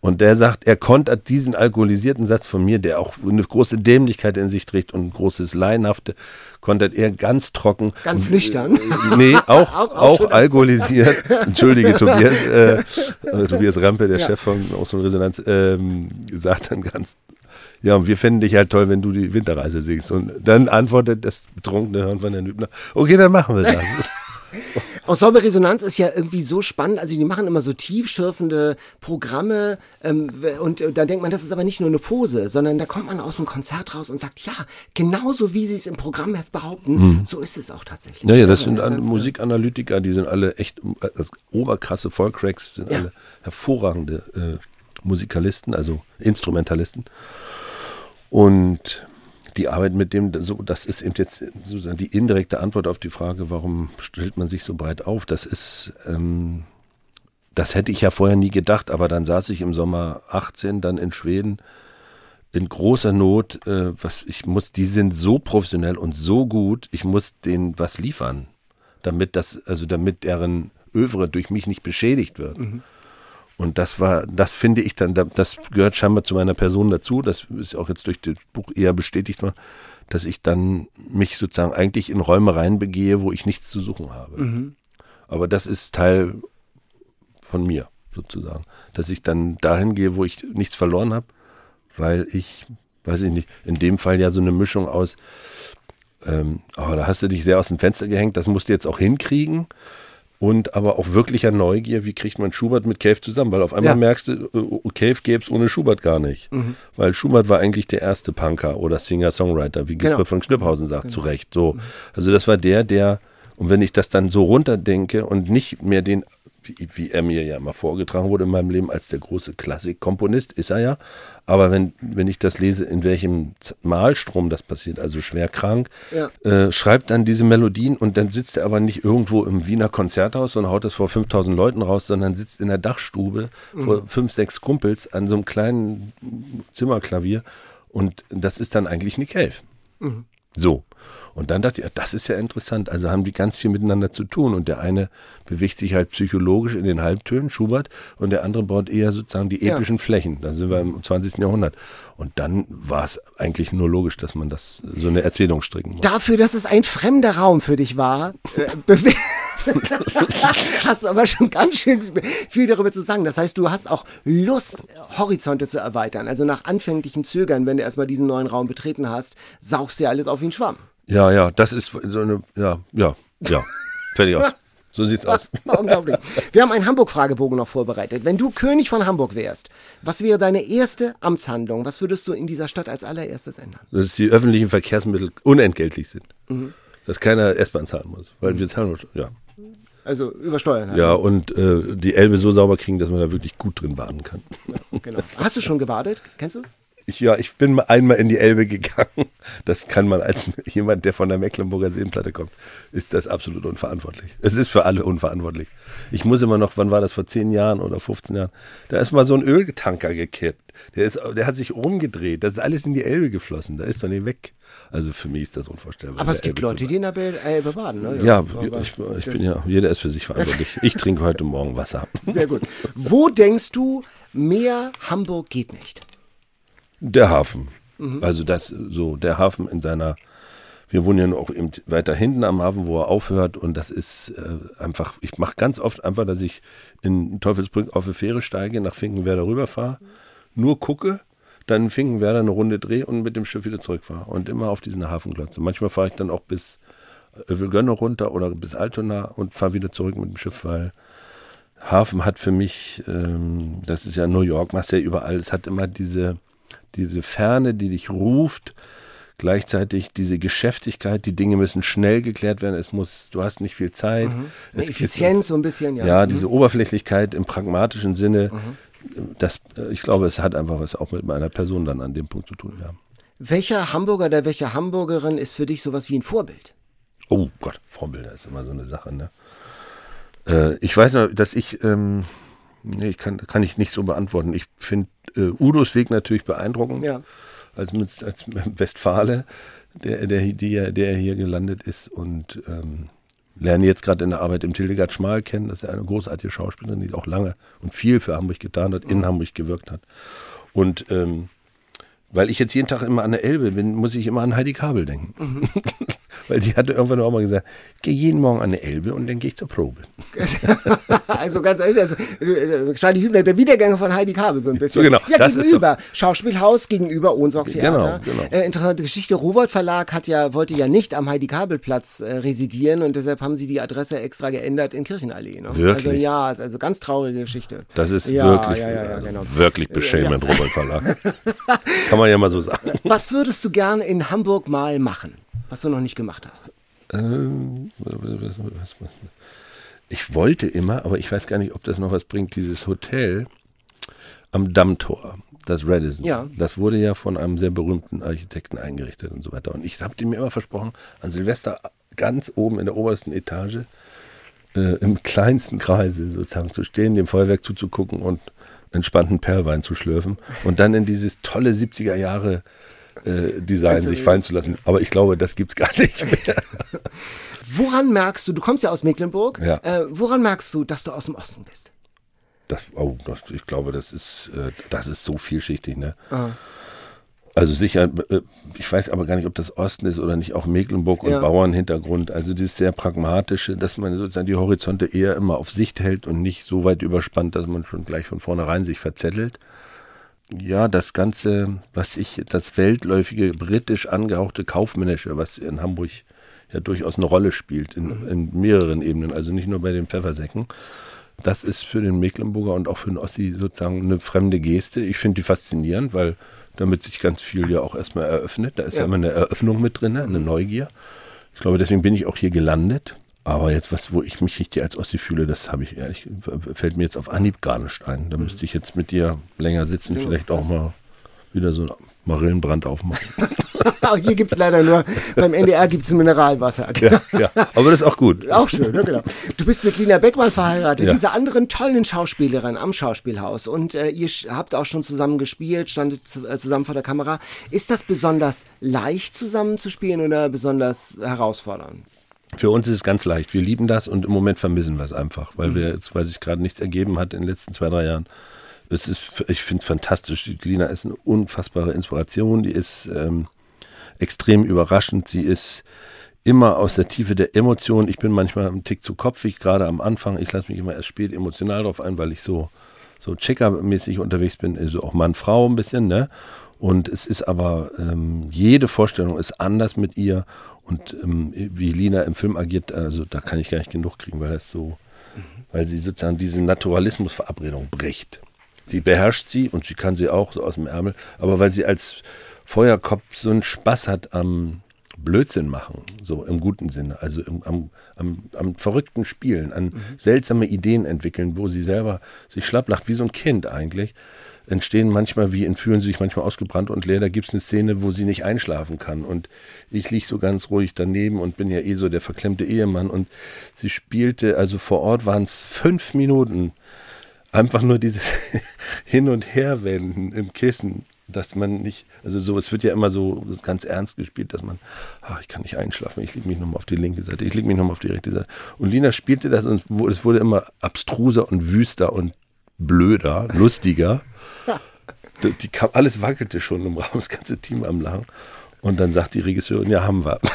Und der sagt, er kontert diesen alkoholisierten Satz von mir, der auch eine große Dämlichkeit in sich trägt und ein großes Laienhafte, kontert er ganz trocken. Ganz nüchtern. Äh, Nee, auch, Auch- auch auch, alkoholisiert. Entschuldige, Tobias, äh, äh, Tobias Rampe, der Ja. Chef von Ausland Resonanz, ähm, sagt dann ganz, ja, und wir fänden dich halt toll, wenn du die Winterreise singst. Und dann antwortet das betrunkene Hirn von Herrn Hübner, okay, dann machen wir das. Ensemble Resonanz ist ja irgendwie so spannend. Also die machen immer so tiefschürfende Programme ähm, und äh, da denkt man, das ist aber nicht nur eine Pose, sondern da kommt man aus dem Konzert raus und sagt, ja, genauso wie sie es im Programmheft behaupten, so ist es auch tatsächlich. Naja, Mhm. das Ja, sind ganz, äh, Musikanalytiker, die sind alle echt äh, das oberkrasse Volkscracks, sind Ja. alle hervorragende äh, Musikalisten, also Instrumentalisten. Und die Arbeit mit dem, so, das ist eben jetzt sozusagen die indirekte Antwort auf die Frage, warum stellt man sich so breit auf? Das ist, ähm, das hätte ich ja vorher nie gedacht, aber dann saß ich im Sommer 18 dann in Schweden in großer Not, äh, was ich muss, die sind so professionell und so gut, ich muss denen was liefern, damit das, also damit deren Övre durch mich nicht beschädigt wird. Und das war, das finde ich dann, das gehört scheinbar zu meiner Person dazu, das ist auch jetzt durch das Buch eher bestätigt worden, dass ich dann mich sozusagen eigentlich in Räume reinbegehe, wo ich nichts zu suchen habe. Aber das ist Teil von mir sozusagen, dass ich dann dahin gehe, wo ich nichts verloren habe, weil ich, weiß ich nicht, in dem Fall ja so eine Mischung aus, ähm, oh, da hast du dich sehr aus dem Fenster gehängt, das musst du jetzt auch hinkriegen. Und aber auch wirklicher Neugier, wie kriegt man Schubert mit Cave zusammen? Weil auf einmal Ja. merkst du, äh, Cave gäbe es ohne Schubert gar nicht. Weil Schubert war eigentlich der erste Punker oder Singer-Songwriter, wie Gisbert Genau. von Knüpphausen sagt, zu Recht. So. Also das war der, der, und wenn ich das dann so runterdenke und nicht mehr den, wie, wie er mir ja immer vorgetragen wurde in meinem Leben als der große Klassikkomponist, ist er ja. Aber wenn, wenn ich das lese, in welchem Malstrom das passiert, also schwer krank, Ja. äh, schreibt dann diese Melodien und dann sitzt er aber nicht irgendwo im Wiener Konzerthaus und haut das vor 5000 Leuten raus, sondern sitzt in der Dachstube vor fünf, sechs Kumpels an so einem kleinen Zimmerklavier und das ist dann eigentlich eine Cave. So. Und dann dachte ich, ja, das ist ja interessant. Also haben die ganz viel miteinander zu tun. Und der eine bewegt sich halt psychologisch in den Halbtönen, Schubert, und der andere baut eher sozusagen die Ja. epischen Flächen. Da sind wir im 20. Jahrhundert. Und dann war es eigentlich nur logisch, dass man das so eine Erzählung stricken muss. Dafür, dass es ein fremder Raum für dich war, äh, hast du aber schon ganz schön viel darüber zu sagen. Das heißt, du hast auch Lust, Horizonte zu erweitern. Also nach anfänglichem Zögern, wenn du erstmal diesen neuen Raum betreten hast, saugst du ja alles auf wie ein Schwamm. Ja, ja, das ist so eine, ja, ja, ja. Fertig aus. So sieht's aus. Unglaublich. Wir haben einen Hamburg-Fragebogen noch vorbereitet. Wenn du König von Hamburg wärst, was wäre deine erste Amtshandlung? Was würdest du in dieser Stadt als allererstes ändern? Dass die öffentlichen Verkehrsmittel unentgeltlich sind. Dass keiner S-Bahn zahlen muss, weil wir zahlen, ja. Also übersteuern. Halt. Ja, und äh, die Elbe so sauber kriegen, dass man da wirklich gut drin baden kann. Genau. Hast du schon gebadet? Kennst du es? Ich, ja, ich bin einmal in die Elbe gegangen. Das kann man als jemand, der von der Mecklenburger Seenplatte kommt, ist das absolut unverantwortlich. Es ist für alle unverantwortlich. Ich muss immer noch, wann war das, vor 10 Jahren oder 15 Jahren, da ist mal so ein Öltanker gekippt. Der, ist, der hat sich umgedreht. Das ist alles in die Elbe geflossen. Da ist doch nicht weg. Also für mich ist das unvorstellbar. Aber es gibt Leute, die in der Elbe baden. Ne? Ja, ja ich, ich bin ja, jeder ist für sich verantwortlich. Ich trinke heute Morgen Wasser. Sehr gut. Wo denkst du, mehr Hamburg geht nicht? Der Hafen. Mhm. Also das so, der Hafen in seiner wir wohnen ja noch eben weiter hinten am Hafen, wo er aufhört und das ist äh, einfach, ich mache ganz oft einfach, dass ich in Teufelsbrück auf eine Fähre steige, nach Finkenwerder rüberfahre, nur gucke, dann in Finkenwerder eine Runde drehe und mit dem Schiff wieder zurückfahre und immer auf diesen Hafenklotz. Manchmal fahre ich dann auch bis Övelgönne runter oder bis Altona und fahre wieder zurück mit dem Schiff, weil Hafen hat für mich, ähm, das ist ja New York, machst ja überall, es hat immer diese diese Ferne, die dich ruft, gleichzeitig diese Geschäftigkeit, die Dinge müssen schnell geklärt werden, es muss, du hast nicht viel Zeit. Mhm. Effizienz so ein bisschen, ja. Ja, mhm. diese Oberflächlichkeit im pragmatischen Sinne, mhm. das, äh, ich glaube, es hat einfach was auch mit meiner Person dann an dem Punkt zu tun, ja. Welcher Hamburger oder welche Hamburgerin ist für dich sowas wie ein Vorbild? Oh Gott, Vorbilder ist immer so eine Sache, ne? Äh, ich weiß noch, dass ich, ähm, nee, ich kann, kann ich nicht so beantworten. Ich finde äh, Udos Weg natürlich beeindruckend. Ja. Als, als Westfale, der, der, der, der hier gelandet ist und ähm, lerne jetzt gerade in der Arbeit im Hildegard Schmal kennen. Das ist eine großartige Schauspielerin, die auch lange und viel für Hamburg getan hat, in Hamburg gewirkt hat. Und ähm, weil ich jetzt jeden Tag immer an der Elbe bin, muss ich immer an Heidi Kabel denken. Mhm. Weil die hatte irgendwann auch mal gesagt, geh jeden Morgen an die Elbe und dann gehe ich zur Probe. also ganz ehrlich, also, äh, Charlie Hübner, der Wiedergänger von Heidi Kabel so ein bisschen. Genau, ja, gegenüber. Schauspielhaus gegenüber Ohnsorg Theater. Genau, genau. Äh, interessante Geschichte. Rowold Verlag hat ja, wollte ja nicht am Heidi Kabel Platz äh, residieren und deshalb haben sie die Adresse extra geändert in Kirchenallee. Ne? Wirklich? Also ja, also ganz traurige Geschichte. Das ist ja, wirklich, ja, ja, genau. wirklich beschämend. Rowold Verlag. Kann man ja mal so sagen. Was würdest du gerne in Hamburg mal machen? Was du noch nicht gemacht hast? Ähm, ich wollte immer, aber ich weiß gar nicht, ob das noch was bringt, dieses Hotel am Dammtor, das Radisson. Ja. Das wurde ja von einem sehr berühmten Architekten eingerichtet und so weiter. Und ich habe mir immer versprochen, an Silvester ganz oben in der obersten Etage äh, im kleinsten Kreise sozusagen zu stehen, dem Feuerwerk zuzugucken und entspannten Perlwein zu schlürfen und dann in dieses tolle 70er Jahre äh, Design also, sich fallen zu lassen. Aber ich glaube, das gibt es gar nicht mehr. woran merkst du, du kommst ja aus Mecklenburg, ja. Äh, woran merkst du, dass du aus dem Osten bist? Das, oh, das, ich glaube, das ist, äh, das ist so vielschichtig. Ne? Also sicher, äh, ich weiß aber gar nicht, ob das Osten ist oder nicht, auch Mecklenburg und ja. Bauernhintergrund. Also dieses sehr pragmatische, dass man sozusagen die Horizonte eher immer auf Sicht hält und nicht so weit überspannt, dass man schon gleich von vornherein sich verzettelt ja, das Ganze, was ich, das weltläufige, britisch angehauchte Kaufmännische, was in Hamburg ja durchaus eine Rolle spielt, in, mhm. in mehreren Ebenen, also nicht nur bei den Pfeffersäcken. Das ist für den Mecklenburger und auch für den Ossi sozusagen eine fremde Geste. Ich finde die faszinierend, weil damit sich ganz viel ja auch erstmal eröffnet. Da ist ja, ja immer eine Eröffnung mit drin, eine Neugier. Ich glaube, deswegen bin ich auch hier gelandet. Aber jetzt was, wo ich mich richtig als Ossi fühle, das habe ich ehrlich, fällt mir jetzt auf Anhieb gar nicht ein. Da müsste ich jetzt mit dir länger sitzen, ja, vielleicht auch mal wieder so einen Marillenbrand aufmachen. hier gibt es leider nur, beim NDR gibt es Mineralwasser. Ja, ja, aber das ist auch gut. Auch schön, ja, genau. Du bist mit Lina Beckmann verheiratet, ja. dieser anderen tollen Schauspielerin am Schauspielhaus. Und äh, ihr habt auch schon zusammen gespielt, standet äh, zusammen vor der Kamera. Ist das besonders leicht zusammen zu spielen oder besonders herausfordernd? Für uns ist es ganz leicht. Wir lieben das und im Moment vermissen wir es einfach, weil mhm. wir jetzt, weil sich gerade nichts ergeben hat in den letzten zwei, drei Jahren. Es ist, ich finde es fantastisch. Die Lina ist eine unfassbare Inspiration. Die ist ähm, extrem überraschend. Sie ist immer aus der Tiefe der Emotionen. Ich bin manchmal einen Tick zu kopfig, gerade am Anfang. Ich lasse mich immer erst spät emotional drauf ein, weil ich so, so Checker-mäßig unterwegs bin. Also auch Mann, Frau ein bisschen, ne? Und es ist aber, ähm, jede Vorstellung ist anders mit ihr und ähm, wie Lina im Film agiert, also da kann ich gar nicht genug kriegen, weil das so, mhm. weil sie sozusagen diese Naturalismusverabredung bricht. Sie beherrscht sie und sie kann sie auch so aus dem Ärmel, aber weil sie als Feuerkopf so einen Spaß hat am Blödsinn machen, so im guten Sinne, also im, am, am, am, verrückten Spielen, an mhm. seltsame Ideen entwickeln, wo sie selber sich schlapp lacht, wie so ein Kind eigentlich, entstehen manchmal, wie entführen sie sich manchmal ausgebrannt und leer. Da gibt es eine Szene, wo sie nicht einschlafen kann. Und ich liege so ganz ruhig daneben und bin ja eh so der verklemmte Ehemann. Und sie spielte, also vor Ort waren es fünf Minuten, einfach nur dieses Hin- und Herwenden im Kissen dass man nicht, also so, es wird ja immer so ganz ernst gespielt, dass man, ach, ich kann nicht einschlafen, ich lege mich nochmal auf die linke Seite, ich lege mich nochmal auf die rechte Seite. Und Lina spielte das und es wurde immer abstruser und wüster und blöder, lustiger. Die, kam, alles wackelte schon im Raum, das ganze Team am Lachen. Und dann sagt die Regisseurin, ja, haben wir.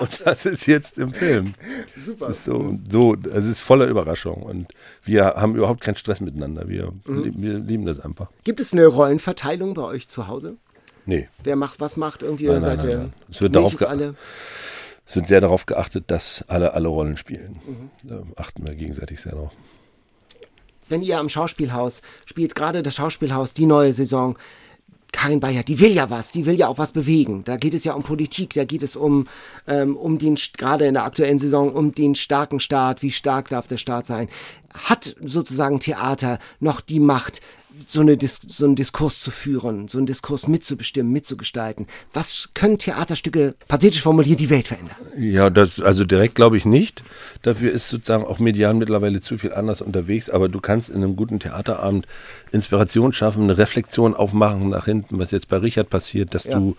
Und das ist jetzt im Film. Super. Es ist so, so, es ist voller Überraschung. Und wir haben überhaupt keinen Stress miteinander. Wir, mhm. wir lieben das einfach. Gibt es eine Rollenverteilung bei euch zu Hause? Nee. Wer macht was macht irgendwie? Nein, nein, nein, nein. Es wird darauf alle es wird sehr darauf geachtet, dass alle alle Rollen spielen. Mhm. Da achten wir gegenseitig sehr drauf. Wenn ihr am Schauspielhaus spielt, gerade das Schauspielhaus, die neue Saison, Karin Bayer, die will ja was, die will ja auch was bewegen. Da geht es ja um Politik, da geht es um, ähm, um den, gerade in der aktuellen Saison, um den starken Staat, wie stark darf der Staat sein. Hat sozusagen Theater noch die Macht, so, eine Dis so einen Diskurs zu führen, so einen Diskurs mitzubestimmen, mitzugestalten. Was können Theaterstücke, pathetisch formuliert, die Welt verändern? Ja, das, also direkt glaube ich nicht. Dafür ist sozusagen auch medial mittlerweile zu viel anders unterwegs. Aber du kannst in einem guten Theaterabend Inspiration schaffen, eine Reflexion aufmachen nach hinten, was jetzt bei Richard passiert, dass ja. du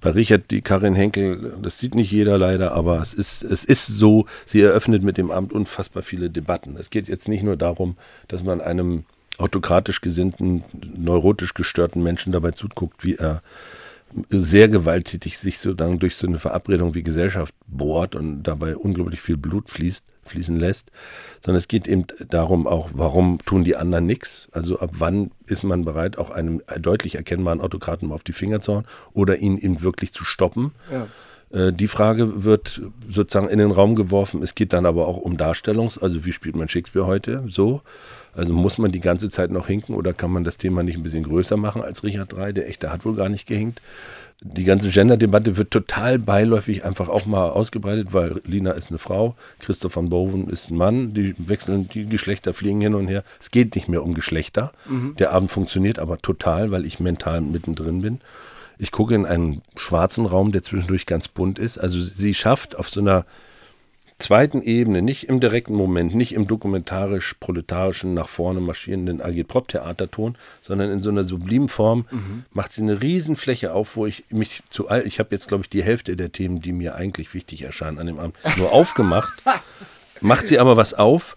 bei Richard, die Karin Henkel, das sieht nicht jeder leider, aber es ist, es ist so, sie eröffnet mit dem Amt unfassbar viele Debatten. Es geht jetzt nicht nur darum, dass man einem autokratisch gesinnten, neurotisch gestörten Menschen dabei zuguckt, wie er sehr gewalttätig sich so dann durch so eine Verabredung wie Gesellschaft bohrt und dabei unglaublich viel Blut fließt, fließen lässt, sondern es geht eben darum auch, warum tun die anderen nichts? Also ab wann ist man bereit, auch einem deutlich erkennbaren Autokraten mal auf die Finger zu hauen oder ihn eben wirklich zu stoppen? Ja. Äh, die Frage wird sozusagen in den Raum geworfen. Es geht dann aber auch um Darstellungs-, also wie spielt man Shakespeare heute so? Also muss man die ganze Zeit noch hinken oder kann man das Thema nicht ein bisschen größer machen als Richard III? Der echte hat wohl gar nicht gehinkt. Die ganze Gender-Debatte wird total beiläufig einfach auch mal ausgebreitet, weil Lina ist eine Frau, Christoph van Boven ist ein Mann, die wechseln, die Geschlechter fliegen hin und her. Es geht nicht mehr um Geschlechter. Mhm. Der Abend funktioniert aber total, weil ich mental mittendrin bin. Ich gucke in einen schwarzen Raum, der zwischendurch ganz bunt ist. Also sie schafft auf so einer zweiten Ebene, nicht im direkten Moment, nicht im dokumentarisch-proletarischen, nach vorne marschierenden Agitprop-Theaterton, sondern in so einer sublimen Form mhm. macht sie eine Riesenfläche auf, wo ich mich zu all, ich habe jetzt, glaube ich, die Hälfte der Themen, die mir eigentlich wichtig erscheinen an dem Abend, nur aufgemacht. macht sie aber was auf.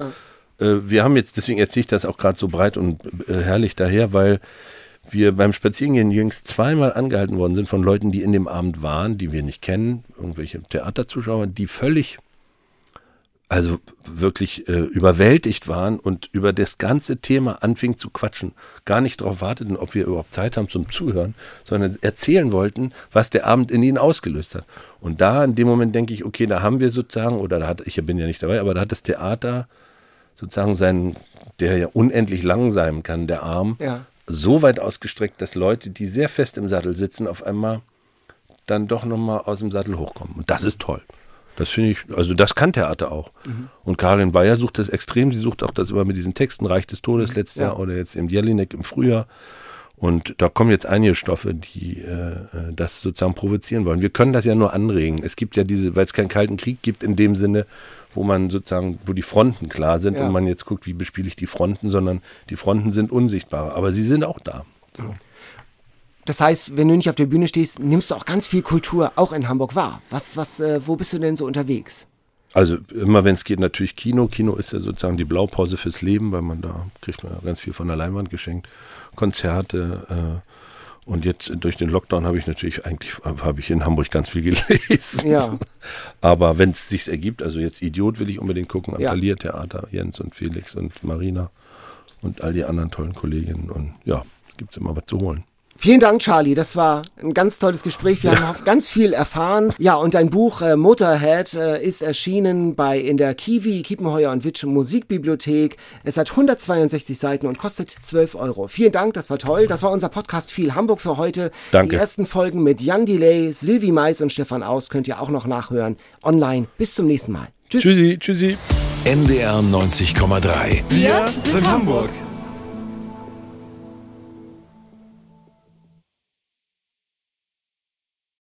Äh, wir haben jetzt, deswegen erzähle ich das auch gerade so breit und äh, herrlich daher, weil wir beim Spazierengehen jüngst zweimal angehalten worden sind von Leuten, die in dem Abend waren, die wir nicht kennen, irgendwelche Theaterzuschauer, die völlig also wirklich äh, überwältigt waren und über das ganze Thema anfing zu quatschen, gar nicht darauf warteten, ob wir überhaupt Zeit haben zum Zuhören, sondern erzählen wollten, was der Abend in ihnen ausgelöst hat. Und da in dem Moment denke ich, okay, da haben wir sozusagen, oder da hat, ich bin ja nicht dabei, aber da hat das Theater sozusagen seinen, der ja unendlich lang sein kann, der Arm, ja. so weit ausgestreckt, dass Leute, die sehr fest im Sattel sitzen, auf einmal dann doch nochmal aus dem Sattel hochkommen. Und das ist toll. Das finde ich, also das kann Theater auch. Mhm. Und Karin Bayer sucht das extrem. Sie sucht auch das immer mit diesen Texten, Reich des Todes mhm. letztes ja. Jahr oder jetzt im Jelinek im Frühjahr. Und da kommen jetzt einige Stoffe, die äh, äh, das sozusagen provozieren wollen. Wir können das ja nur anregen. Es gibt ja diese, weil es keinen Kalten Krieg gibt in dem Sinne, wo man sozusagen, wo die Fronten klar sind ja. und man jetzt guckt, wie bespiele ich die Fronten, sondern die Fronten sind unsichtbar. Aber sie sind auch da. So. Das heißt, wenn du nicht auf der Bühne stehst, nimmst du auch ganz viel Kultur auch in Hamburg wahr. Was, was, äh, wo bist du denn so unterwegs? Also immer wenn es geht, natürlich Kino. Kino ist ja sozusagen die Blaupause fürs Leben, weil man da kriegt man ganz viel von der Leinwand geschenkt. Konzerte. Äh, und jetzt durch den Lockdown habe ich natürlich eigentlich habe ich in Hamburg ganz viel gelesen. Ja. Aber wenn es sich ergibt, also jetzt Idiot will ich unbedingt gucken am ja. Theater, Jens und Felix und Marina und all die anderen tollen Kolleginnen und ja, gibt es immer was zu holen. Vielen Dank, Charlie. Das war ein ganz tolles Gespräch. Wir haben ganz viel erfahren. Ja, und dein Buch äh, Motorhead äh, ist erschienen bei in der Kiwi, Kiepenheuer und Witsch Musikbibliothek. Es hat 162 Seiten und kostet 12 Euro. Vielen Dank, das war toll. Das war unser Podcast Viel Hamburg für heute. Danke. Die ersten Folgen mit Jan Delay, Silvi Mais und Stefan Aus könnt ihr auch noch nachhören. Online. Bis zum nächsten Mal. Tschüss. Tschüssi, tschüssi. NDR 90,3. Wir sind Hamburg.